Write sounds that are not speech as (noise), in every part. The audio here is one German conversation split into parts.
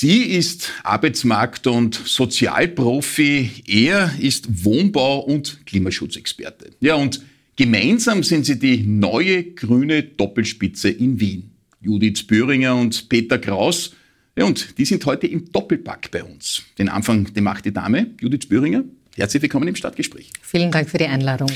Sie ist Arbeitsmarkt- und Sozialprofi. Er ist Wohnbau- und Klimaschutzexperte. Ja, und gemeinsam sind sie die neue grüne Doppelspitze in Wien. Judith Böhringer und Peter Kraus. Ja, und die sind heute im Doppelpack bei uns. Den Anfang, den macht die Dame, Judith Böhringer. Herzlich willkommen im Stadtgespräch. Vielen Dank für die Einladung.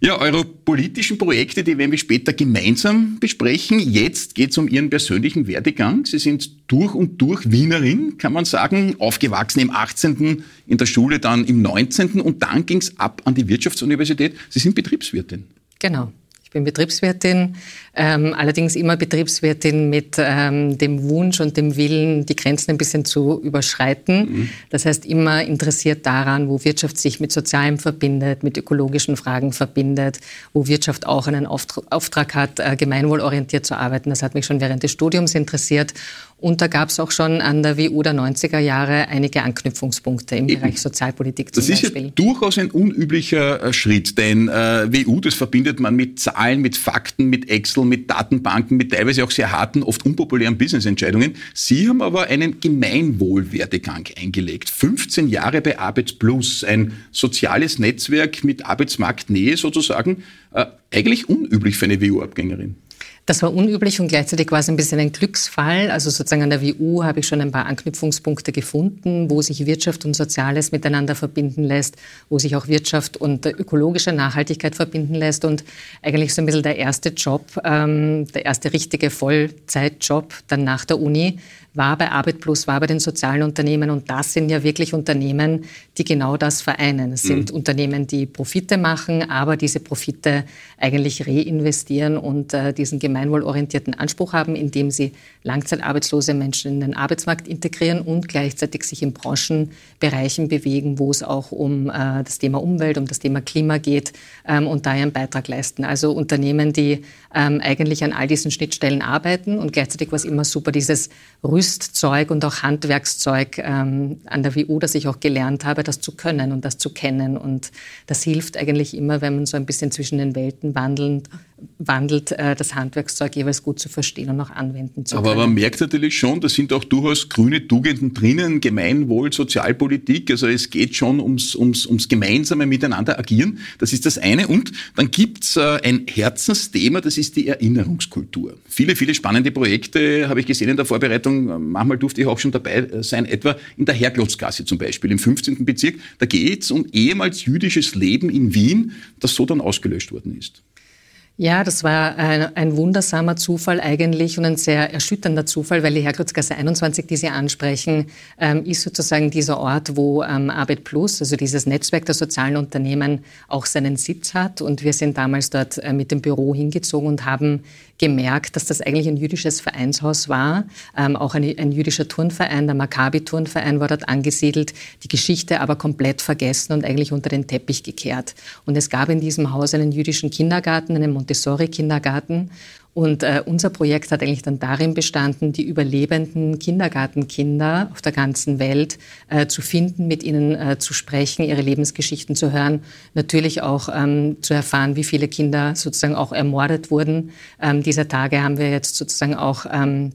Ja, eure politischen Projekte, die werden wir später gemeinsam besprechen. Jetzt geht es um Ihren persönlichen Werdegang. Sie sind durch und durch Wienerin, kann man sagen, aufgewachsen im 18., in der Schule dann im 19. und dann ging es ab an die Wirtschaftsuniversität. Sie sind Betriebswirtin. Genau bin Betriebswirtin, ähm, allerdings immer Betriebswirtin mit ähm, dem Wunsch und dem Willen, die Grenzen ein bisschen zu überschreiten. Mhm. Das heißt, immer interessiert daran, wo Wirtschaft sich mit Sozialem verbindet, mit ökologischen Fragen verbindet, wo Wirtschaft auch einen Auftrag hat, äh, gemeinwohlorientiert zu arbeiten. Das hat mich schon während des Studiums interessiert. Und da gab es auch schon an der WU der 90er Jahre einige Anknüpfungspunkte im Eben. Bereich Sozialpolitik zum das Beispiel. Das ist ja durchaus ein unüblicher äh, Schritt, denn äh, WU, das verbindet man mit Zahlen, mit Fakten, mit Excel, mit Datenbanken, mit teilweise auch sehr harten, oft unpopulären Businessentscheidungen. Sie haben aber einen Gemeinwohlwerdegang eingelegt. 15 Jahre bei Arbeit Plus, ein soziales Netzwerk mit Arbeitsmarktnähe sozusagen. Äh, eigentlich unüblich für eine WU-Abgängerin. Das war unüblich und gleichzeitig war es ein bisschen ein Glücksfall. Also sozusagen an der WU habe ich schon ein paar Anknüpfungspunkte gefunden, wo sich Wirtschaft und Soziales miteinander verbinden lässt, wo sich auch Wirtschaft und ökologische Nachhaltigkeit verbinden lässt. Und eigentlich so ein bisschen der erste Job, ähm, der erste richtige Vollzeitjob dann nach der Uni war bei Arbeit Plus, war bei den sozialen Unternehmen. Und das sind ja wirklich Unternehmen, die genau das vereinen. Es sind mhm. Unternehmen, die Profite machen, aber diese Profite eigentlich reinvestieren und äh, diesen gemeinwohlorientierten Anspruch haben, indem sie langzeitarbeitslose Menschen in den Arbeitsmarkt integrieren und gleichzeitig sich in Branchenbereichen bewegen, wo es auch um äh, das Thema Umwelt, um das Thema Klima geht ähm, und da einen Beitrag leisten. Also Unternehmen, die ähm, eigentlich an all diesen Schnittstellen arbeiten und gleichzeitig war es immer super, dieses Rüsten Rüstzeug und auch Handwerkszeug ähm, an der WU, das ich auch gelernt habe, das zu können und das zu kennen. Und das hilft eigentlich immer, wenn man so ein bisschen zwischen den Welten wandelt, wandelt, äh, das Handwerkszeug jeweils gut zu verstehen und auch anwenden zu können. Aber man merkt natürlich schon, da sind auch durchaus grüne Tugenden drinnen, Gemeinwohl, Sozialpolitik. Also es geht schon ums, ums, ums gemeinsame Miteinander agieren. Das ist das eine. Und dann gibt's äh, ein Herzensthema, das ist die Erinnerungskultur. Viele, viele spannende Projekte habe ich gesehen in der Vorbereitung. Manchmal durfte ich auch schon dabei äh, sein, etwa in der Herklotzgasse zum Beispiel, im 15. Bezirk. Da geht's um ehemals jüdisches Leben in Wien, das so dann ausgelöscht worden ist. Ja, das war ein, ein, wundersamer Zufall eigentlich und ein sehr erschütternder Zufall, weil die Herkutsgasse 21, die Sie ansprechen, ähm, ist sozusagen dieser Ort, wo ähm, Arbeit Plus, also dieses Netzwerk der sozialen Unternehmen, auch seinen Sitz hat. Und wir sind damals dort äh, mit dem Büro hingezogen und haben gemerkt, dass das eigentlich ein jüdisches Vereinshaus war, ähm, auch ein, ein, jüdischer Turnverein, der Maccabi-Turnverein war dort angesiedelt, die Geschichte aber komplett vergessen und eigentlich unter den Teppich gekehrt. Und es gab in diesem Haus einen jüdischen Kindergarten, einen Montessori-Kindergarten und äh, unser Projekt hat eigentlich dann darin bestanden, die überlebenden Kindergartenkinder auf der ganzen Welt äh, zu finden, mit ihnen äh, zu sprechen, ihre Lebensgeschichten zu hören, natürlich auch ähm, zu erfahren, wie viele Kinder sozusagen auch ermordet wurden. Ähm, dieser Tage haben wir jetzt sozusagen auch ähm,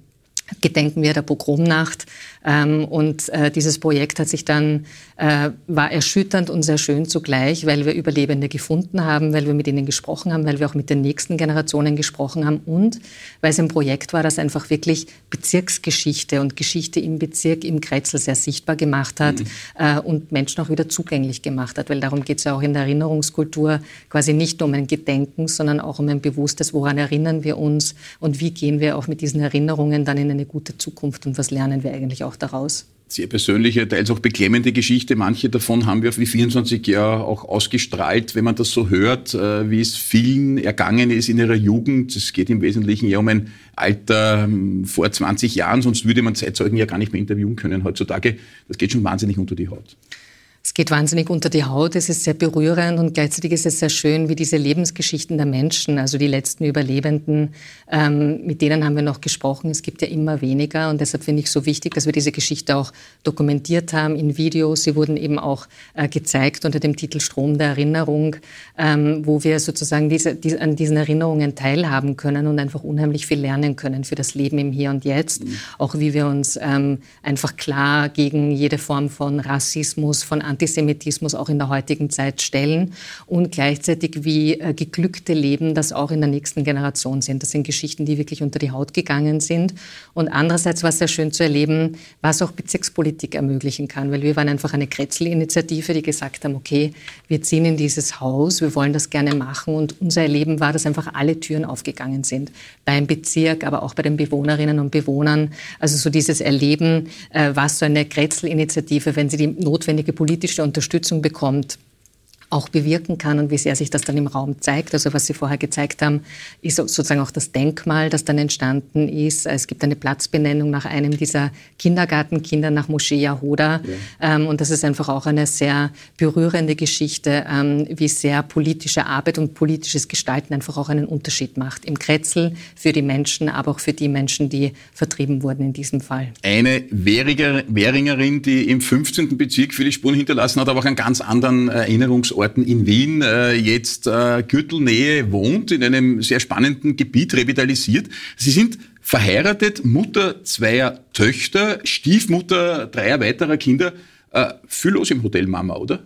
gedenken wir der Pogromnacht. Ähm, und äh, dieses Projekt hat sich dann, äh, war erschütternd und sehr schön zugleich, weil wir Überlebende gefunden haben, weil wir mit ihnen gesprochen haben, weil wir auch mit den nächsten Generationen gesprochen haben und weil es ein Projekt war, das einfach wirklich Bezirksgeschichte und Geschichte im Bezirk im Kretzel sehr sichtbar gemacht hat mhm. äh, und Menschen auch wieder zugänglich gemacht hat, weil darum geht es ja auch in der Erinnerungskultur quasi nicht nur um ein Gedenken, sondern auch um ein bewusstes, woran erinnern wir uns und wie gehen wir auch mit diesen Erinnerungen dann in eine gute Zukunft und was lernen wir eigentlich auch daraus? Sehr persönliche, teils auch beklemmende Geschichte. Manche davon haben wir wie 24 Jahre auch ausgestrahlt, wenn man das so hört, äh, wie es vielen ergangen ist in ihrer Jugend. Es geht im Wesentlichen ja um ein Alter ähm, vor 20 Jahren, sonst würde man Zeitzeugen ja gar nicht mehr interviewen können heutzutage. Das geht schon wahnsinnig unter die Haut. Es geht wahnsinnig unter die Haut, es ist sehr berührend und gleichzeitig ist es sehr schön, wie diese Lebensgeschichten der Menschen, also die letzten Überlebenden, ähm, mit denen haben wir noch gesprochen. Es gibt ja immer weniger und deshalb finde ich so wichtig, dass wir diese Geschichte auch dokumentiert haben in Videos. Sie wurden eben auch äh, gezeigt unter dem Titel Strom der Erinnerung, ähm, wo wir sozusagen diese, die, an diesen Erinnerungen teilhaben können und einfach unheimlich viel lernen können für das Leben im Hier und Jetzt. Mhm. Auch wie wir uns ähm, einfach klar gegen jede Form von Rassismus, von Antisemitismus auch in der heutigen Zeit stellen und gleichzeitig wie äh, geglückte Leben das auch in der nächsten Generation sind. Das sind Geschichten, die wirklich unter die Haut gegangen sind. Und andererseits war es sehr schön zu erleben, was auch Bezirkspolitik ermöglichen kann, weil wir waren einfach eine Kretzel-Initiative, die gesagt haben, okay, wir ziehen in dieses Haus, wir wollen das gerne machen und unser Erleben war, dass einfach alle Türen aufgegangen sind. Beim Bezirk, aber auch bei den Bewohnerinnen und Bewohnern. Also so dieses Erleben, äh, was so eine Kretzel-Initiative, wenn sie die notwendige politische politische Unterstützung bekommt, auch bewirken kann und wie sehr sich das dann im Raum zeigt. Also was Sie vorher gezeigt haben, ist sozusagen auch das Denkmal, das dann entstanden ist. Es gibt eine Platzbenennung nach einem dieser Kindergartenkinder nach Moschee Yahoda. Ja. Ähm, und das ist einfach auch eine sehr berührende Geschichte, ähm, wie sehr politische Arbeit und politisches Gestalten einfach auch einen Unterschied macht. Im Kretzel für die Menschen, aber auch für die Menschen, die vertrieben wurden in diesem Fall. Eine Währingerin, die im 15. Bezirk viele Spuren hinterlassen hat, aber auch einen ganz anderen Erinnerungsort Orten in Wien äh, jetzt äh, Gürtelnähe wohnt, in einem sehr spannenden Gebiet revitalisiert. Sie sind verheiratet, Mutter zweier Töchter, Stiefmutter dreier weiterer Kinder. Äh, viel los im Hotel Mama, oder?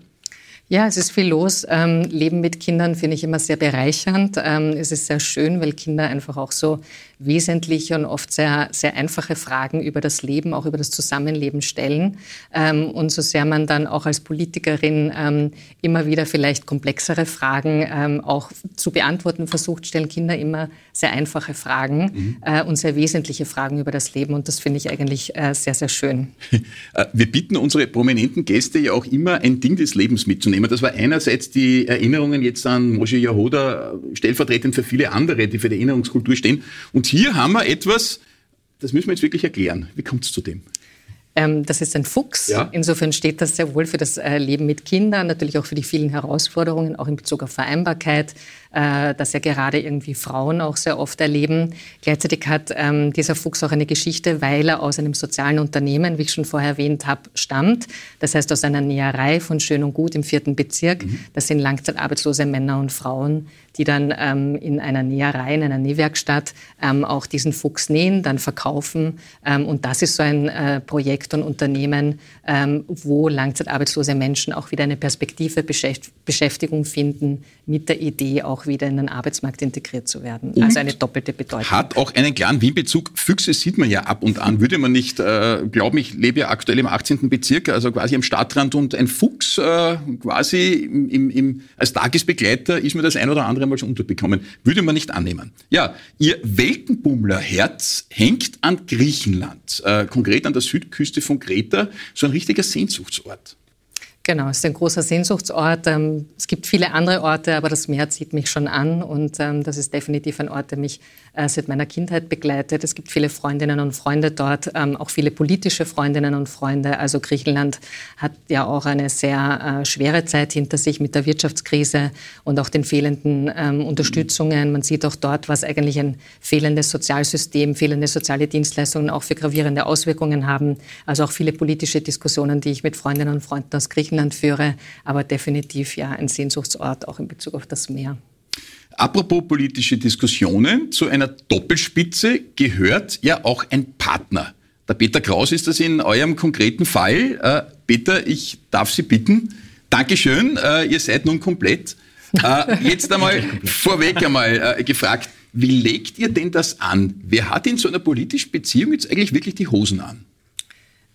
Ja, es ist viel los. Ähm, Leben mit Kindern finde ich immer sehr bereichernd. Ähm, es ist sehr schön, weil Kinder einfach auch so wesentliche und oft sehr, sehr einfache Fragen über das Leben, auch über das Zusammenleben stellen. Ähm, und so sehr man dann auch als Politikerin ähm, immer wieder vielleicht komplexere Fragen ähm, auch zu beantworten versucht, stellen Kinder immer sehr einfache Fragen mhm. äh, und sehr wesentliche Fragen über das Leben. Und das finde ich eigentlich äh, sehr, sehr schön. (laughs) Äh, wir bitten unsere prominenten Gäste ja auch immer ein Ding des Lebens mitzunehmen. Das war einerseits die Erinnerungen jetzt an Moshe Yahoda, stellvertretend für viele andere, die für die Erinnerungskultur stehen. Und hier haben wir etwas, das müssen wir jetzt wirklich erklären. Wie kommt es zu dem? Ähm, das ist ein Fuchs. Ja. Insofern steht das sehr wohl für das äh, Leben mit Kindern, natürlich auch für die vielen Herausforderungen, auch in Bezug auf Vereinbarkeit, äh, das ja gerade irgendwie Frauen auch sehr oft erleben. Gleichzeitig hat ähm, dieser Fuchs auch eine Geschichte, weil er aus einem sozialen Unternehmen, wie ich schon vorher erwähnt habe, stammt. Das heißt aus einer Näherei von Schön und Gut im vierten Bezirk. Mhm. Das sind langzeitarbeitslose Männer und Frauen, die dann ähm, in einer Näherei, in einer Nähwerkstatt ähm, auch diesen Fuchs nähen, dann verkaufen. Ähm, und das ist so ein äh, Projekt und Unternehmen, ähm, wo langzeitarbeitslose Menschen auch wieder eine Perspektive Beschäftigung finden mit der Idee, auch wieder in den Arbeitsmarkt integriert zu werden. Und also eine doppelte Bedeutung. Hat auch einen klaren Wien-Bezug. Füchse sieht man ja ab und an. Würde man nicht äh, glauben, ich lebe ja aktuell im 18. Bezirk, also quasi am Stadtrand und ein Fuchs äh, quasi im, im, als Tagesbegleiter ist mir das ein oder andere andere mal schon unterbekommen. Würde man nicht annehmen. Ja, Ihr Weltenbummlerherz hängt an Griechenland, äh, konkret an der Südküste von Kreta, so ein richtiger Sehnsuchtsort. Genau, es ist ein großer Sehnsuchtsort. Ähm, es gibt viele andere Orte, aber das Meer zieht mich schon an und ähm, das ist definitiv ein Ort, der mich äh, seit meiner Kindheit begleitet. Es gibt viele Freundinnen und Freunde dort, ähm, auch viele politische Freundinnen und Freunde. Also Griechenland hat ja auch eine sehr äh, schwere Zeit hinter sich mit der Wirtschaftskrise und auch den fehlenden Unterstützungen. Man sieht auch dort, was eigentlich ein fehlendes Sozialsystem, fehlende soziale Dienstleistungen auch für gravierende Auswirkungen haben. Also auch viele politische Diskussionen, die ich mit Freundinnen und Freunden aus Griechenland Griechenland führe, aber definitiv ja ein Sehnsuchtsort auch in Bezug auf das Meer. Apropos politische Diskussionen, zu einer Doppelspitze gehört ja auch ein Partner. Der Peter Kraus ist das in eurem konkreten Fall. Äh, Peter, ich darf Sie bitten. Dankeschön, äh, ihr seid nun komplett. Äh, (laughs) jetzt einmal vorweg einmal äh, gefragt, wie legt ihr denn das an? Wer hat in so einer politischen Beziehung jetzt eigentlich wirklich die Hosen an?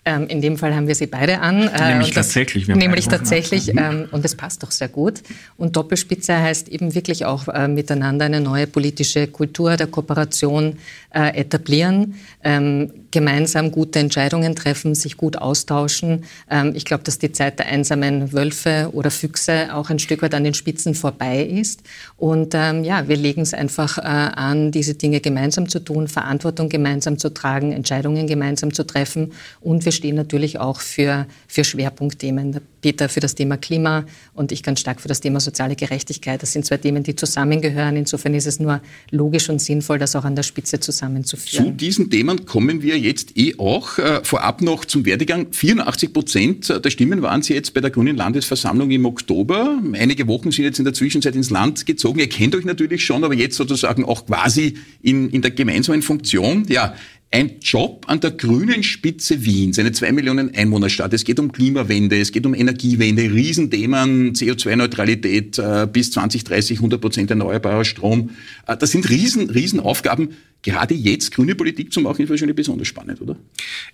Ähm, in dem Fall haben wir sie beide an. Äh, nämlich tatsächlich. Das, nämlich tatsächlich. Ähm, und es passt doch sehr gut. Und Doppelspitze heißt eben wirklich auch äh, miteinander eine neue politische Kultur der Kooperation äh, etablieren, ähm, gemeinsam gute Entscheidungen treffen, sich gut austauschen. Ähm, ich glaube, dass die Zeit der einsamen Wölfe oder Füchse auch ein Stück weit an den Spitzen vorbei ist. Und ähm, ja, wir legen es einfach äh, an, diese Dinge gemeinsam zu tun, Verantwortung gemeinsam zu tragen, Entscheidungen gemeinsam zu treffen. Und wir stehen natürlich auch für, für Schwerpunktthemen. Peter für das Thema Klima und ich ganz stark für das Thema soziale Gerechtigkeit. Das sind zwei Themen, die zusammengehören. Insofern ist es nur logisch und sinnvoll, das auch an der Spitze zusammenzuführen. Zu diesen Themen kommen wir jetzt eh auch. Äh, vorab noch zum Werdegang. 84 Prozent der Stimmen waren Sie jetzt bei der Grünen Landesversammlung im Oktober. Einige Wochen sind jetzt in der Zwischenzeit ins Land gezogen. Ihr kennt euch natürlich schon, aber jetzt sozusagen auch quasi in, in der gemeinsamen Funktion. Ja, ein Job an der grünen Spitze Wiens, eine zwei Millionen Einwohnerstadt. Es geht um Klimawende, es geht um Energiewende, Riesenthemen, CO2-Neutralität äh, bis 2030, 100 Prozent erneuerbarer Strom. Äh, das sind Riesen, Riesenaufgaben. Gerade jetzt grüne Politik zu machen, ist wahrscheinlich besonders spannend, oder?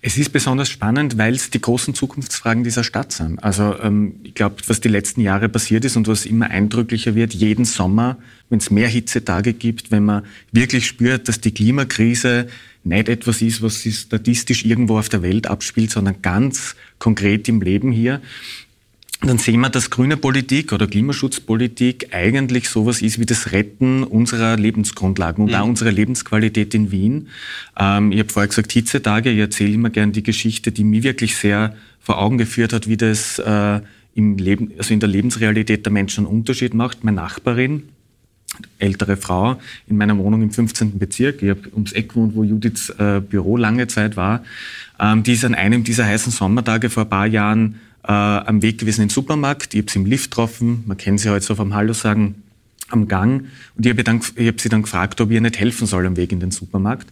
Es ist besonders spannend, weil es die großen Zukunftsfragen dieser Stadt sind. Also ähm, ich glaube, was die letzten Jahre passiert ist und was immer eindrücklicher wird, jeden Sommer, wenn es mehr Hitzetage gibt, wenn man wirklich spürt, dass die Klimakrise nicht etwas ist, was sich statistisch irgendwo auf der Welt abspielt, sondern ganz konkret im Leben hier, dann sehen wir, dass grüne Politik oder Klimaschutzpolitik eigentlich sowas ist wie das Retten unserer Lebensgrundlagen und mhm. auch unserer Lebensqualität in Wien. Ähm, ich habe vorher gesagt, Hitzetage, ich erzähle immer gern die Geschichte, die mir wirklich sehr vor Augen geführt hat, wie das äh, im Leben, also in der Lebensrealität der Menschen einen Unterschied macht. Meine Nachbarin, ältere Frau in meiner Wohnung im 15. Bezirk. Ich habe ums Eck gewohnt, wo Judiths äh, Büro lange Zeit war. Ähm, die ist an einem dieser heißen Sommertage vor ein paar Jahren äh, am Weg gewesen in den Supermarkt. Ich habe sie im Lift getroffen. Man kennt sie heute so vom Hallo sagen am Gang. Und ich habe hab sie dann gefragt, ob ich ihr nicht helfen soll am Weg in den Supermarkt.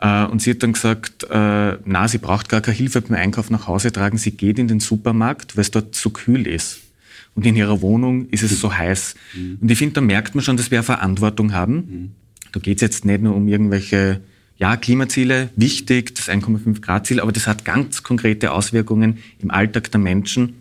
Äh, und sie hat dann gesagt, äh, na, sie braucht gar keine Hilfe beim Einkauf nach Hause tragen. Sie geht in den Supermarkt, weil es dort zu kühl ist und in ihrer Wohnung ist es so heiß. Mhm. Und ich finde, da merkt man schon, dass wir Verantwortung haben. Mhm. Da geht es jetzt nicht nur um irgendwelche ja, Klimaziele, wichtig, das 1,5 Grad Ziel, aber das hat ganz konkrete Auswirkungen im Alltag der Menschen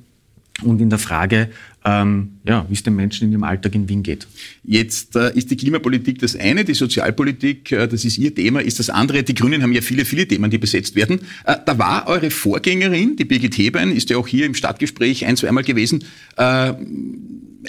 und in der Frage, ähm, ja, wie es den Menschen in ihrem Alltag in Wien geht. Jetzt äh, ist die Klimapolitik das eine, die Sozialpolitik, äh, das ist Ihr Thema, ist das andere. Die Grünen haben ja viele, viele Themen, die besetzt werden. Äh, da war eure Vorgängerin, die Birgit Hebein, ist ja auch hier im Stadtgespräch ein, zweimal gewesen, äh,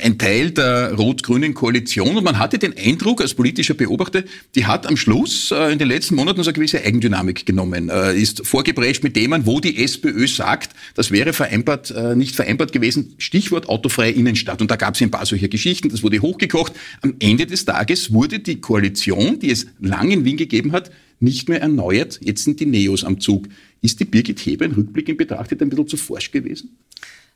ein Teil der rot-grünen Koalition und man hatte den Eindruck als politischer Beobachter, die hat am Schluss äh, in den letzten Monaten so eine gewisse Eigendynamik genommen, äh, ist vorgebrecht mit Themen, wo die SPÖ sagt, das wäre vereinbart, äh, nicht vereinbart gewesen, Stichwort autofreie Innenstadt. Und da gab es ein paar solcher Geschichten, das wurde hochgekocht. Am Ende des Tages wurde die Koalition, die es lange in Wien gegeben hat, nicht mehr erneuert. Jetzt sind die Neos am Zug. Ist die Birgit Heber in Rückblick betrachtet ein bisschen zu forsch gewesen?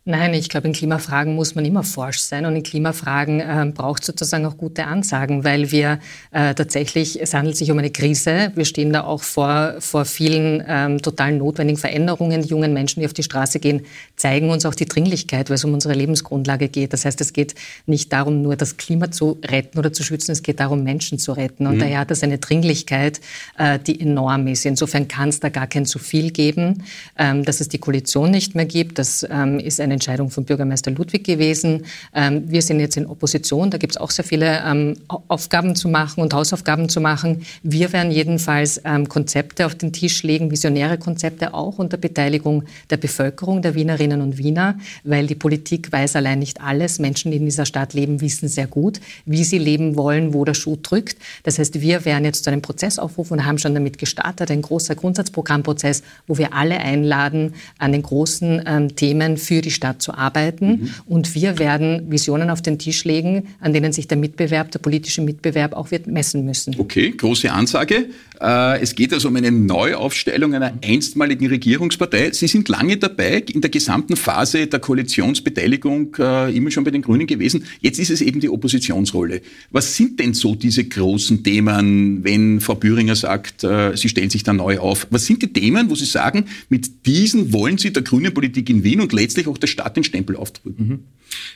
Nein, ich glaube, in Klimafragen muss man immer forsch sein und in Klimafragen äh, braucht es sozusagen auch gute Ansagen, weil wir äh, tatsächlich, es handelt sich um eine Krise. Wir stehen da auch vor, vor vielen ähm, total notwendigen Veränderungen. Die jungen Menschen, die auf die Straße gehen, zeigen uns auch die Dringlichkeit, weil es um unsere Lebensgrundlage geht. Das heißt, es geht nicht darum, nur das Klima zu retten oder zu schützen, es geht darum, Menschen zu retten. Und mhm. daher hat das eine Dringlichkeit, äh, die enorm ist. Insofern kann es da gar kein zu viel geben. Ähm, dass es die Koalition nicht mehr gibt, das ähm, ist eine Entscheidung von Bürgermeister Ludwig gewesen. Ähm, wir sind jetzt in Opposition, da gibt es auch sehr viele ähm, Aufgaben zu machen und Hausaufgaben zu machen. Wir werden jedenfalls ähm, Konzepte auf den Tisch legen, visionäre Konzepte auch unter Beteiligung der Bevölkerung, der Wienerinnen und Wiener, weil die Politik weiß allein nicht alles. Menschen, die in dieser Stadt leben, wissen sehr gut, wie sie leben wollen, wo der Schuh drückt. Das heißt, wir werden jetzt zu einem Prozess aufrufen und haben schon damit gestartet, ein großer Grundsatzprogrammprozess, wo wir alle einladen, an den großen Themen für die Stadt Zu arbeiten. Mhm. Und wir werden Visionen auf den Tisch legen, an denen sich der Mitbewerb, der politische Mitbewerb auch wird messen müssen. Okay, große Ansage. Äh, es geht also um eine Neuaufstellung einer einstmaligen Regierungspartei. Sie sind lange dabei, in der gesamten Phase der Koalitionsbeteiligung äh, immer schon bei den Grünen gewesen. Jetzt ist es eben die Oppositionsrolle. Was sind denn so diese großen Themen, wenn Frau Büringer sagt, äh, sie stellt sich da neu auf? Was sind die Themen, wo Sie sagen, mit diesen wollen Sie der grünen Politik in Wien und letztlich auch der Stadt den Stempel aufdrücken? Mhm.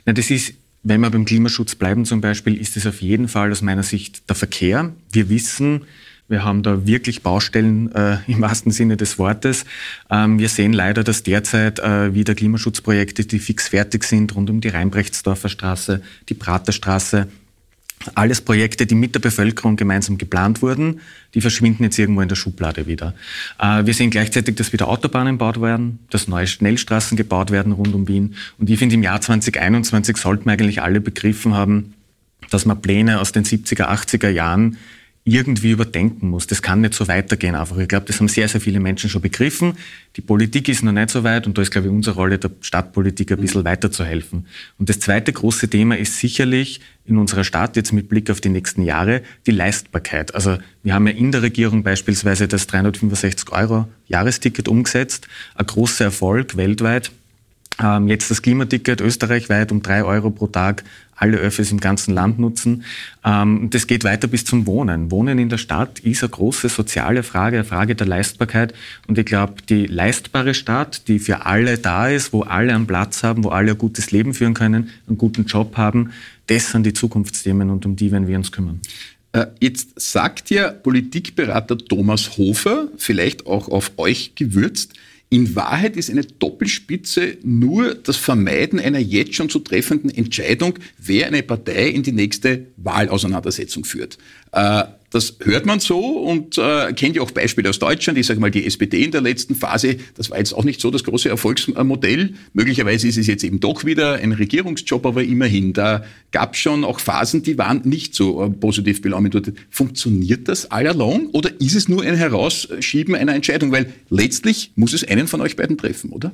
Na, das ist wenn wir beim Klimaschutz bleiben zum Beispiel, ist es auf jeden Fall aus meiner Sicht der Verkehr. Wir wissen, wir haben da wirklich Baustellen äh, im wahrsten Sinne des Wortes. Ähm, wir sehen leider, dass derzeit äh, wieder Klimaschutzprojekte, die fix fertig sind, rund um die Rheinbrechtsdorfer Straße, die Praterstraße, alles Projekte, die mit der Bevölkerung gemeinsam geplant wurden, die verschwinden jetzt irgendwo in der Schublade wieder. Äh, wir sehen gleichzeitig, dass wieder Autobahnen gebaut werden, dass neue Schnellstraßen gebaut werden rund um Wien. Und ich finde, im Jahr 2021 sollten wir eigentlich alle begriffen haben, dass man Pläne aus den 70er, 80er Jahren irgendwie überdenken muss. Das kann nicht so weitergehen einfach. Ich glaube, das haben sehr, sehr viele Menschen schon begriffen. Die Politik ist noch nicht so weit und da ist, glaube ich, unsere Rolle der Stadtpolitik ein bisschen weiterzuhelfen. Und das zweite große Thema ist sicherlich in unserer Stadt jetzt mit Blick auf die nächsten Jahre die Leistbarkeit. Also wir haben ja in der Regierung beispielsweise das 365 Euro Jahresticket umgesetzt. Ein großer Erfolg weltweit. Ähm, jetzt das Klimaticket österreichweit um drei Euro pro Tag alle Öffis im ganzen Land nutzen. Ähm, das geht weiter bis zum Wohnen. Wohnen in der Stadt ist eine große soziale Frage, eine Frage der Leistbarkeit. Und ich glaube, die leistbare Stadt, die für alle da ist, wo alle einen Platz haben, wo alle ein gutes Leben führen können, einen guten Job haben, das sind die Zukunftsthemen und um die werden wir uns kümmern. Äh, jetzt sagt ja Politikberater Thomas Hofer, vielleicht auch auf euch gewürzt, in Wahrheit ist eine Doppelspitze nur das Vermeiden einer jetzt schon zu treffenden Entscheidung, wer eine Partei in die nächste Wahlauseinandersetzung führt. Äh, das hört man so und äh, kennt ja auch Beispiele aus Deutschland. Ich sage mal, die SPD in der letzten Phase, das war jetzt auch nicht so das große Erfolgsmodell. Möglicherweise ist es jetzt eben doch wieder ein Regierungsjob, aber immerhin, da gab es schon auch Phasen, die waren nicht so äh, positiv belaumt. Funktioniert das all along oder ist es nur ein Herausschieben einer Entscheidung? Weil letztlich muss es einen von euch beiden treffen, oder?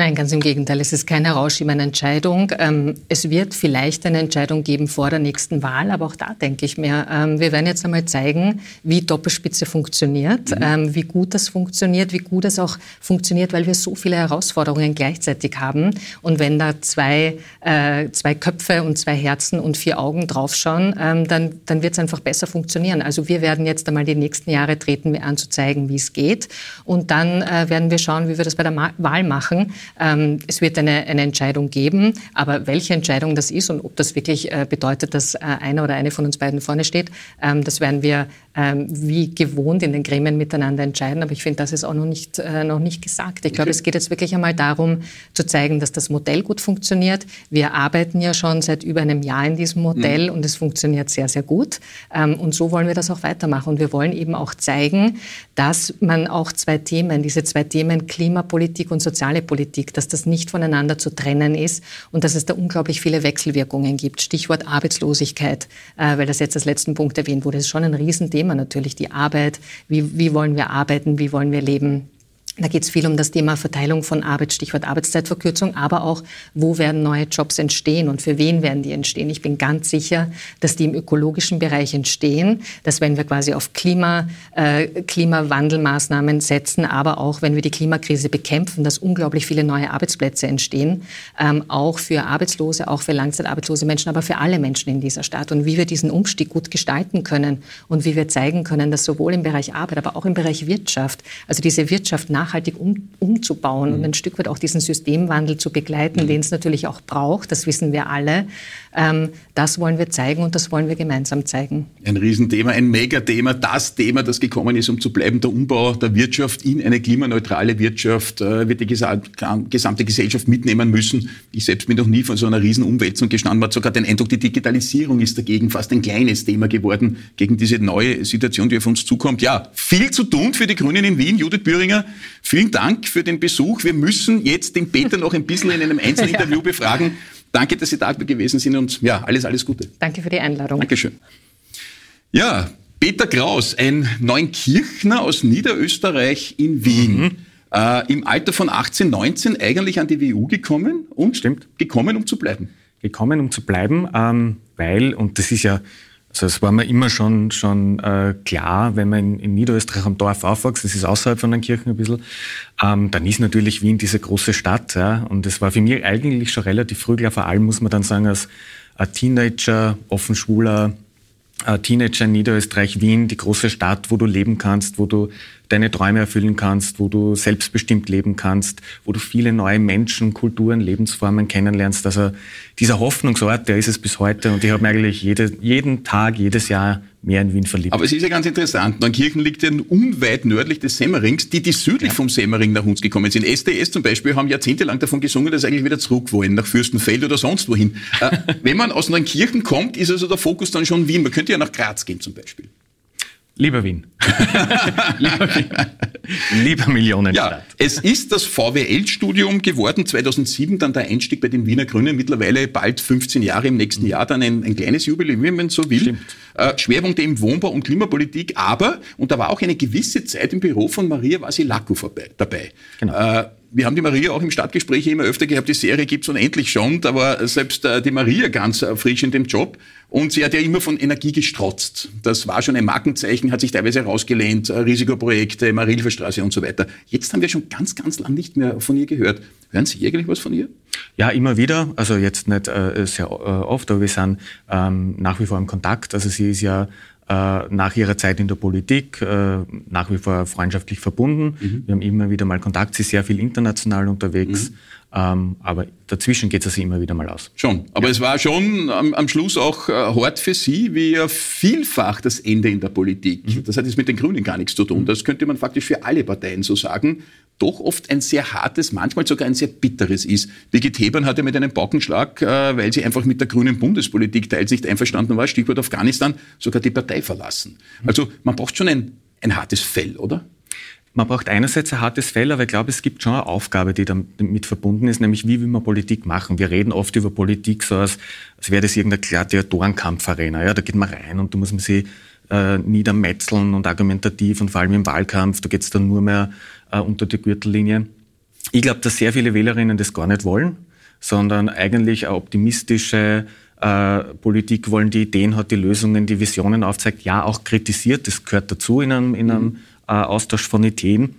Nein, ganz im Gegenteil. Es ist kein Herausschieben einer Entscheidung. Ähm, es wird vielleicht eine Entscheidung geben vor der nächsten Wahl, aber auch da denke ich mir, ähm, wir werden jetzt einmal zeigen, wie Doppelspitze funktioniert, mhm. Ähm, wie gut das funktioniert, wie gut es auch funktioniert, weil wir so viele Herausforderungen gleichzeitig haben. Und wenn da zwei, äh, zwei Köpfe und zwei Herzen und vier Augen draufschauen, dann, dann wird es einfach besser funktionieren. Also wir werden jetzt einmal die nächsten Jahre treten wir an, zu zeigen, wie es geht. Und dann äh, werden wir schauen, wie wir das bei der Wahl machen. Ähm, es wird eine, eine Entscheidung geben, aber welche Entscheidung das ist und ob das wirklich äh, bedeutet, dass äh, einer oder eine von uns beiden vorne steht, ähm, das werden wir ähm, wie gewohnt in den Gremien miteinander entscheiden. Aber ich finde, das ist auch noch nicht, äh, noch nicht gesagt. Ich glaube, es geht jetzt wirklich einmal darum, zu zeigen, dass das Modell gut funktioniert. Wir arbeiten ja schon seit über einem Jahr in diesem Modell mhm. und es funktioniert sehr, sehr gut. Und so wollen wir das auch weitermachen. Und wir wollen eben auch zeigen, dass man auch zwei Themen, diese zwei Themen Klimapolitik und soziale Politik, dass das nicht voneinander zu trennen ist und dass es da unglaublich viele Wechselwirkungen gibt. Stichwort Arbeitslosigkeit, äh, weil das jetzt als letzten Punkt erwähnt wurde, ist schon ein Riesenthema natürlich, die Arbeit. Wie, wie wollen wir arbeiten? Wie wollen wir leben? Da geht es viel um das Thema Verteilung von Arbeit, Stichwort Arbeitszeitverkürzung, aber auch, wo werden neue Jobs entstehen und für wen werden die entstehen. Ich bin ganz sicher, dass die im ökologischen Bereich entstehen, dass wenn wir quasi auf Klima, äh, Klimawandelmaßnahmen setzen, aber auch wenn wir die Klimakrise bekämpfen, dass unglaublich viele neue Arbeitsplätze entstehen, ähm, auch für Arbeitslose, auch für langzeitarbeitslose Menschen, aber für alle Menschen in dieser Stadt und wie wir diesen Umstieg gut gestalten können und wie wir zeigen können, dass sowohl im Bereich Arbeit, aber auch im Bereich Wirtschaft, also diese Wirtschaft nach nachhaltig um, umzubauen mhm. und ein Stück weit auch diesen Systemwandel zu begleiten, mhm. den es natürlich auch braucht, das wissen wir alle. Ähm, das wollen wir zeigen und das wollen wir gemeinsam zeigen. Ein Riesenthema, ein Megathema, das Thema, das gekommen ist, um zu bleiben, der Umbau der Wirtschaft in eine klimaneutrale Wirtschaft, äh, wird die gesamte Gesellschaft mitnehmen müssen. Ich selbst bin noch nie von so einer Riesenumwälzung gestanden. Man hat sogar den Eindruck, die Digitalisierung ist dagegen fast ein kleines Thema geworden, gegen diese neue Situation, die auf uns zukommt. Ja, viel zu tun für die Grünen in Wien. Judith Büringer, vielen Dank für den Besuch. Wir müssen jetzt den Peter noch ein bisschen in einem Einzelinterview (laughs) befragen. Danke, dass Sie da gewesen sind und ja, alles, alles Gute. Danke für die Einladung. Dankeschön. Ja, Peter Kraus, ein Neunkirchner aus Niederösterreich in Wien. Mhm. Äh, Im Alter von 18, 19 eigentlich an die WU gekommen und Stimmt. gekommen, um zu bleiben. Gekommen, um zu bleiben, ähm, weil, und das ist ja also es war mir immer schon, schon äh, klar, wenn man in, in, Niederösterreich am Dorf aufwächst, das ist außerhalb von den Kirchen ein bisschen, ähm, dann ist natürlich Wien diese große Stadt. Ja? Und es war für mich eigentlich schon relativ früh klar, vor allem muss man dann sagen, als ein Teenager, offen schwuler äh, Teenager in Niederösterreich, Wien, die große Stadt, wo du leben kannst, wo du deine Träume erfüllen kannst, wo du selbstbestimmt leben kannst, wo du viele neue Menschen, Kulturen, Lebensformen kennenlernst. Also dieser Hoffnungsort, der ist es bis heute und ich habe mir eigentlich jede, jeden Tag, jedes Jahr mehr in Wien verliebt. Aber es ist ja ganz interessant, Neunkirchen liegt ja unweit nördlich des Semmerings. Die, die südlich ja. vom Semmering nach uns gekommen sind, SDS zum Beispiel, haben jahrzehntelang davon gesungen, dass sie eigentlich wieder zurück wollen, nach Fürstenfeld oder sonst wohin. äh, (laughs) wenn man aus Neunkirchen kommt, ist also der Fokus dann schon Wien. Man könnte ja nach Graz gehen zum Beispiel. Lieber Wien. (laughs) Lieber Wien. Lieber Millionenstadt. Ja, es ist das VWL-Studium geworden, 2007 dann der Einstieg bei den Wiener Grünen, mittlerweile bald 15 Jahre im nächsten Jahr, dann ein, ein kleines Jubiläum, wenn man so will. Äh, Schwerpunkte im Wohnbau und Klimapolitik, aber, und da war auch eine gewisse Zeit im Büro von Maria Vasilako dabei. Genau. Äh, wir haben die Maria auch im Stadtgespräch immer öfter gehabt, die Serie gibt's unendlich schon, da war selbst äh, die Maria ganz äh, frisch in dem Job und sie hat ja immer von Energie gestrotzt. Das war schon ein Markenzeichen, hat sich teilweise herausgelehnt, äh, Risikoprojekte, Marilferstraße und so weiter. Jetzt haben wir schon ganz, ganz lang nicht mehr von ihr gehört. Hören Sie eigentlich was von ihr? Ja, immer wieder. Also jetzt nicht äh, sehr äh, oft, aber wir sind ähm, nach wie vor im Kontakt. Also sie ist ja nach ihrer Zeit in der Politik äh, nach wie vor freundschaftlich verbunden. Mhm. Wir haben immer wieder mal Kontakt, sie ist sehr viel international unterwegs. Mhm. Ähm, aber dazwischen geht es also immer wieder mal aus. Schon. Aber ja. es war schon am, am Schluss auch äh, hart für Sie, wie ja vielfach das Ende in der Politik. Mhm. Das hat jetzt mit den Grünen gar nichts zu tun. Das könnte man faktisch für alle Parteien so sagen doch oft ein sehr hartes, manchmal sogar ein sehr bitteres ist. Birgit Hebern hatte mit einem Bockenschlag, äh, weil sie einfach mit der grünen Bundespolitik teils nicht einverstanden war, Stichwort Afghanistan, sogar die Partei verlassen. Also man braucht schon ein, ein hartes Fell, oder? Man braucht einerseits ein hartes Fell, aber ich glaube, es gibt schon eine Aufgabe, die damit verbunden ist, nämlich wie will man Politik machen. Wir reden oft über Politik so, als, als wäre das irgendeine Gladiatorenkampfarena. Ja, da geht man rein und da muss man sich äh, niedermetzeln und argumentativ und vor allem im Wahlkampf, da geht es dann nur mehr äh, unter die Gürtellinie. Ich glaube, dass sehr viele Wählerinnen das gar nicht wollen, sondern eigentlich eine optimistische äh, Politik wollen, die Ideen hat, die Lösungen, die Visionen aufzeigt, ja auch kritisiert, das gehört dazu in einem, in einem mhm. äh, Austausch von Ideen.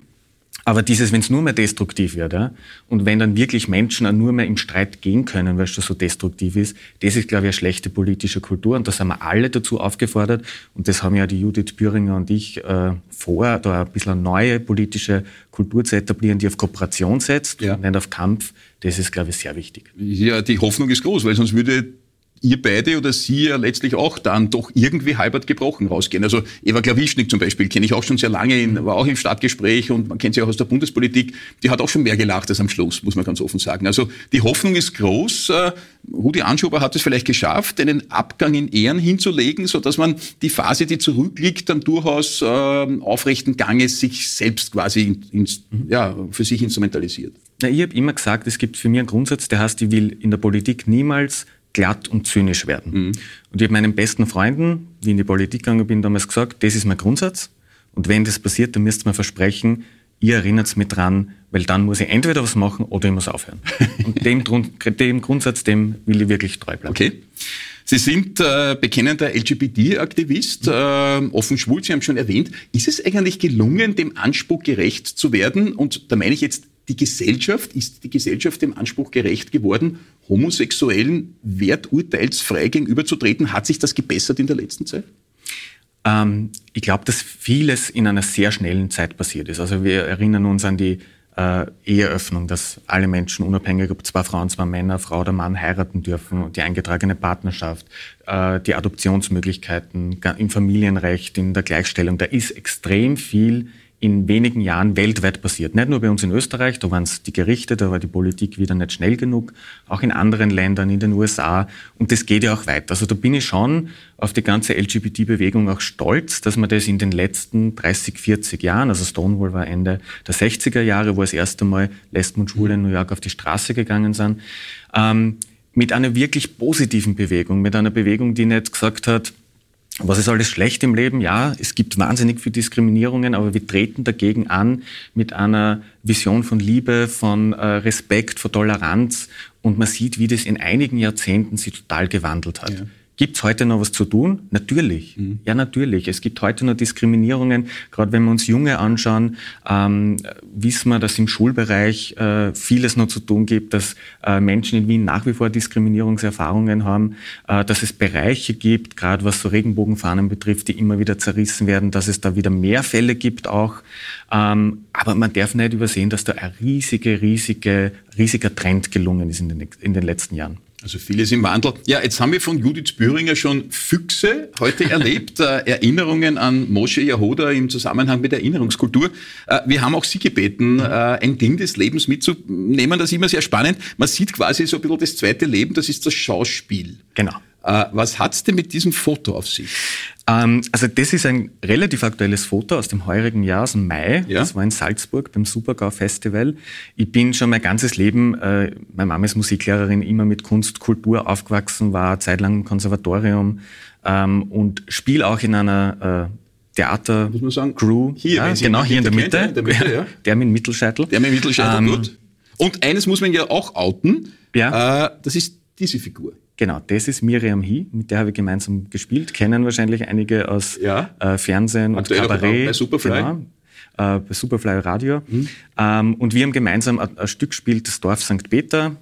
Aber dieses, wenn es nur mehr destruktiv wird, ja, und wenn dann wirklich Menschen auch nur mehr im Streit gehen können, weil es schon so destruktiv ist, das ist, glaube ich, eine schlechte politische Kultur. Und da sind wir alle dazu aufgefordert. Und das haben ja die Judith Büringer und ich äh, vor, da ein bisschen eine neue politische Kultur zu etablieren, die auf Kooperation setzt ja. und nicht auf Kampf. Das ist, glaube ich, sehr wichtig. Ja, die Hoffnung ist groß, weil sonst würde ihr beide oder sie ja letztlich auch dann doch irgendwie halbert gebrochen rausgehen. Also Eva Klawischnik zum Beispiel kenne ich auch schon sehr lange, war auch im Stadtgespräch und man kennt sie auch aus der Bundespolitik. Die hat auch schon mehr gelacht als am Schluss, muss man ganz offen sagen. Also die Hoffnung ist groß. Äh, Rudi Anschober hat es vielleicht geschafft, einen Abgang in Ehren hinzulegen, so dass man die Phase, die zurückliegt, dann durchaus äh, aufrechten Ganges sich selbst quasi in, ins, ja, für sich instrumentalisiert. Na, ich habe immer gesagt, es gibt für mich einen Grundsatz, der heißt, ich will in der Politik niemals glatt und zynisch werden. Mhm. Und ich habe meinen besten Freunden, wie ich in die Politik gegangen bin, damals gesagt, das ist mein Grundsatz. Und wenn das passiert, dann müsst ihr mir versprechen, ihr erinnert mich dran, weil dann muss ich entweder was machen oder ich muss aufhören. (laughs) Und dem, dem Grundsatz, dem will ich wirklich treu bleiben. Okay. Sie sind äh, bekennender LGBT-Aktivist, äh, offen schwul, Sie haben schon erwähnt. Ist es eigentlich gelungen, dem Anspruch gerecht zu werden? Und da meine ich jetzt die Gesellschaft, ist die Gesellschaft dem Anspruch gerecht geworden, Homosexuellen werturteilsfrei gegenüberzutreten? Hat sich das gebessert in der letzten Zeit? Ähm, ich glaube, dass vieles in einer sehr schnellen Zeit passiert ist. Also wir erinnern uns an die äh, Eheöffnung, dass alle Menschen unabhängig, ob zwei Frauen, zwei Männer, Frau oder Mann heiraten dürfen, die eingetragene Partnerschaft, äh, die Adoptionsmöglichkeiten im Familienrecht, in der Gleichstellung. Da ist extrem viel in wenigen Jahren weltweit passiert. Nicht nur bei uns in Österreich, da waren es die Gerichte, da war die Politik wieder nicht schnell genug, auch in anderen Ländern, in den USA. Und das geht ja auch weiter. Also da bin ich schon auf die ganze LGBT-Bewegung auch stolz, dass man das in den letzten 30, 40 Jahren, also Stonewall war Ende der 60er Jahre, wo das erste Mal Lesben und Schwule in New York auf die Straße gegangen sind, ähm, mit einer wirklich positiven Bewegung, mit einer Bewegung, die nicht gesagt hat, was ist alles schlecht im Leben? Ja, es gibt wahnsinnig viele Diskriminierungen, aber wir treten dagegen an mit einer Vision von Liebe, von äh, Respekt, von Toleranz. Und man sieht, wie das in einigen Jahrzehnten sich total gewandelt hat. Ja. Gibt es heute noch was zu tun? Natürlich. Mhm. Ja, natürlich. Es gibt heute noch Diskriminierungen. Gerade wenn wir uns Junge anschauen, ähm, wissen wir, dass im Schulbereich äh, vieles noch zu tun gibt, dass äh, Menschen in Wien nach wie vor Diskriminierungserfahrungen haben, äh, dass es Bereiche gibt, gerade was so Regenbogenfahnen betrifft, die immer wieder zerrissen werden, dass es da wieder mehr Fälle gibt auch. Ähm, aber man darf nicht übersehen, dass da ein riesige, riesige, riesiger Trend gelungen ist in den, in den letzten Jahren. Also vieles im Wandel. Ja, jetzt haben wir von Judith Büringer schon Füchse heute erlebt, äh, Erinnerungen an Moshe Yahoda im Zusammenhang mit Erinnerungskultur. Äh, wir haben auch Sie gebeten, äh, ein Ding des Lebens mitzunehmen. Das ist immer sehr spannend. Man sieht quasi so ein bisschen das zweite Leben, das ist das Schauspiel. Genau. Äh, was hat es denn mit diesem Foto auf sich? Ähm, also das ist ein relativ aktuelles Foto aus dem heurigen Jahr, aus dem Mai. Ja? Das war in Salzburg beim Supergau Festival. Ich bin schon mein ganzes Leben, äh, meine Mama ist Musiklehrerin, immer mit Kunst, Kultur aufgewachsen, war zeitlang im Konservatorium ähm, und spiele auch in einer äh, Theater Muss man sagen, Crew. Hier, ja, genau, hier in der Mitte. in der, Mitte ja. (laughs) der mit Mittelscheitel. Der mit Mittelscheitel, ähm, gut. Und eines muss man ja auch outen. Ja. Äh, das ist diese Figur. Genau, das ist Miriam He, mit der habe ich gemeinsam gespielt. Kennen wahrscheinlich einige aus ja. äh, Fernsehen Aktuell und Kabarett. Bei Superfly. Genau, äh, bei Superfly Radio. Mhm. Ähm, und wir haben gemeinsam ein, ein, Stück gespielt, das Dorf St. Peter,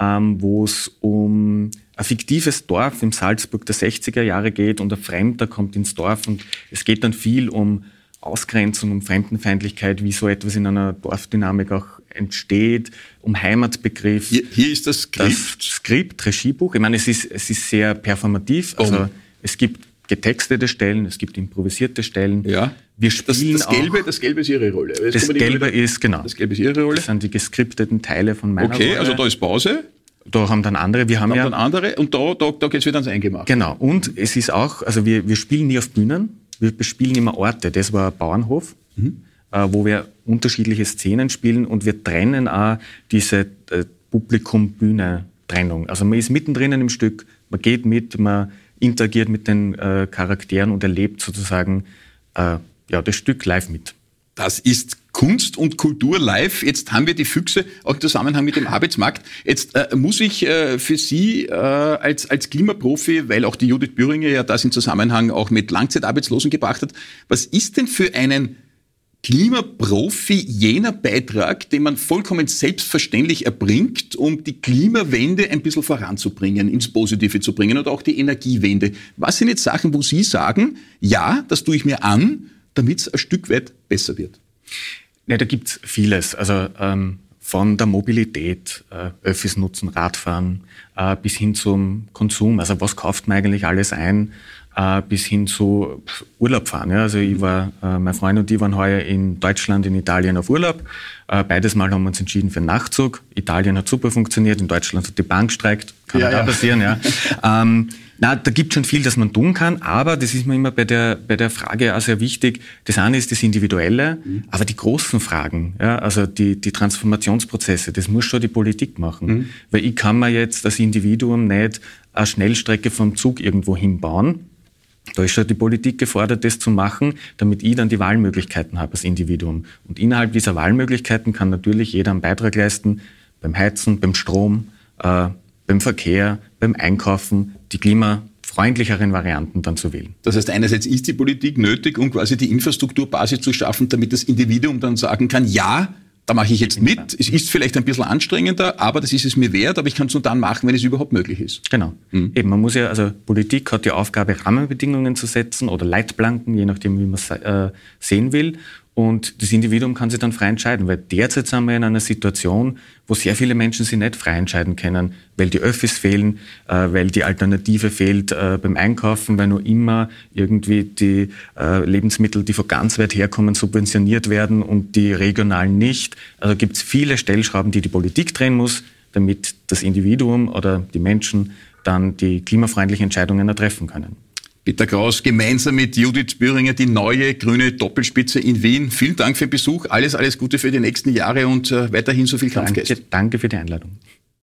ähm, wo es um ein fiktives Dorf im Salzburg der 60er Jahre geht und ein Fremder kommt ins Dorf und es geht dann viel um Ausgrenzung, um Fremdenfeindlichkeit, wie so etwas in einer Dorfdynamik auch entsteht, um Heimatbegriff. Hier, hier ist das Skript. Das Skript, Regiebuch. Ich meine, es ist, es ist sehr performativ. Also um. es gibt getextete Stellen, es gibt improvisierte Stellen. Ja. Wir spielen das, das Gelbe, auch, das Gelbe ist Ihre Rolle. Jetzt das Gelbe ist, genau. Das Gelbe ist Ihre Rolle. Das sind die geskripteten Teile von meiner okay, Rolle. Okay, also da ist Pause. Da haben dann andere, wir haben, haben ja... dann andere und da, da, da geht es wieder ans Eingemachte. Genau, und es ist auch, also wir, wir spielen nie auf Bühnen, wir bespielen immer Orte. Das war ein Bauernhof, mhm. äh, wo wir unterschiedliche Szenen spielen und wir trennen auch diese äh, Publikum-Bühne-Trennung. Also man ist mittendrin im Stück, man geht mit, man interagiert mit den äh, Charakteren und erlebt sozusagen äh, ja, das Stück live mit. Das ist Kunst und Kultur live. Jetzt haben wir die Füchse auch im Zusammenhang mit dem Arbeitsmarkt. Jetzt äh, muss ich äh, für Sie äh, als, als Klimaprofi, weil auch die Judith Büringer ja das in Zusammenhang auch mit Langzeitarbeitslosen gebracht hat, was ist denn für einen Klimaprofi jener Beitrag, den man vollkommen selbstverständlich erbringt, um die Klimawende ein bisschen voranzubringen, ins Positive zu bringen oder auch die Energiewende. Was sind jetzt Sachen, wo Sie sagen, ja, das tue ich mir an, damit es ein Stück weit besser wird? Ja, da gibt's vieles. Also ähm, von der Mobilität, äh, Öffis nutzen, Radfahren, äh, bis hin zum Konsum. Also was kauft man eigentlich alles ein? Äh, bis hin zu Urlaub fahren. Ja. Also ich war, äh, mein Freund und ich waren heuer in Deutschland, in Italien auf Urlaub. Äh, beides Mal haben wir uns entschieden für einen Nachtzug. Italien hat super funktioniert, in Deutschland hat die Bank gestreikt. Kann ja, da ja. passieren, ja. (laughs) ähm, na, da gibt schon viel, das man tun kann, aber das ist mir immer bei der, bei der Frage auch sehr wichtig. Das eine ist das Individuelle, mhm. aber die großen Fragen, ja, also die, die Transformationsprozesse, das muss schon die Politik machen. Mhm. Weil ich kann mir jetzt als Individuum nicht eine Schnellstrecke vom Zug irgendwo hinbauen. Da ist schon die Politik gefordert, das zu machen, damit ich dann die Wahlmöglichkeiten habe als Individuum. Und innerhalb dieser Wahlmöglichkeiten kann natürlich jeder einen Beitrag leisten, beim Heizen, beim Strom, äh, beim Verkehr, beim Einkaufen, die klimafreundlicheren Varianten dann zu wählen. Das heißt, einerseits ist die Politik nötig, um quasi die Infrastrukturbasis zu schaffen, damit das Individuum dann sagen kann, ja, da mache ich jetzt mit. Es ist vielleicht ein bisschen anstrengender, aber das ist es mir wert, aber ich kann es nur dann machen, wenn es überhaupt möglich ist. Genau. Mhm. Eben, man muss ja, also Politik hat die Aufgabe, Rahmenbedingungen zu setzen oder Leitplanken, je nachdem, wie man es äh, sehen will. Und das Individuum kann sich dann frei entscheiden, weil derzeit sind wir in einer Situation, wo sehr viele Menschen sich nicht frei entscheiden können, weil die Öffis fehlen, äh, weil die Alternative fehlt äh, beim Einkaufen, weil nur immer irgendwie die äh, Lebensmittel, die von ganz weit herkommen, subventioniert werden und die regionalen nicht. Also gibt es viele Stellschrauben, die die Politik drehen muss, damit das Individuum oder die Menschen dann die klimafreundlichen Entscheidungen treffen können. Peter Kraus gemeinsam mit Judith Büringer die neue grüne Doppelspitze in Wien. Vielen Dank für den Besuch. Alles, alles Gute für die nächsten Jahre und äh, weiterhin so viel Kampfgeist. Danke, danke für die Einladung.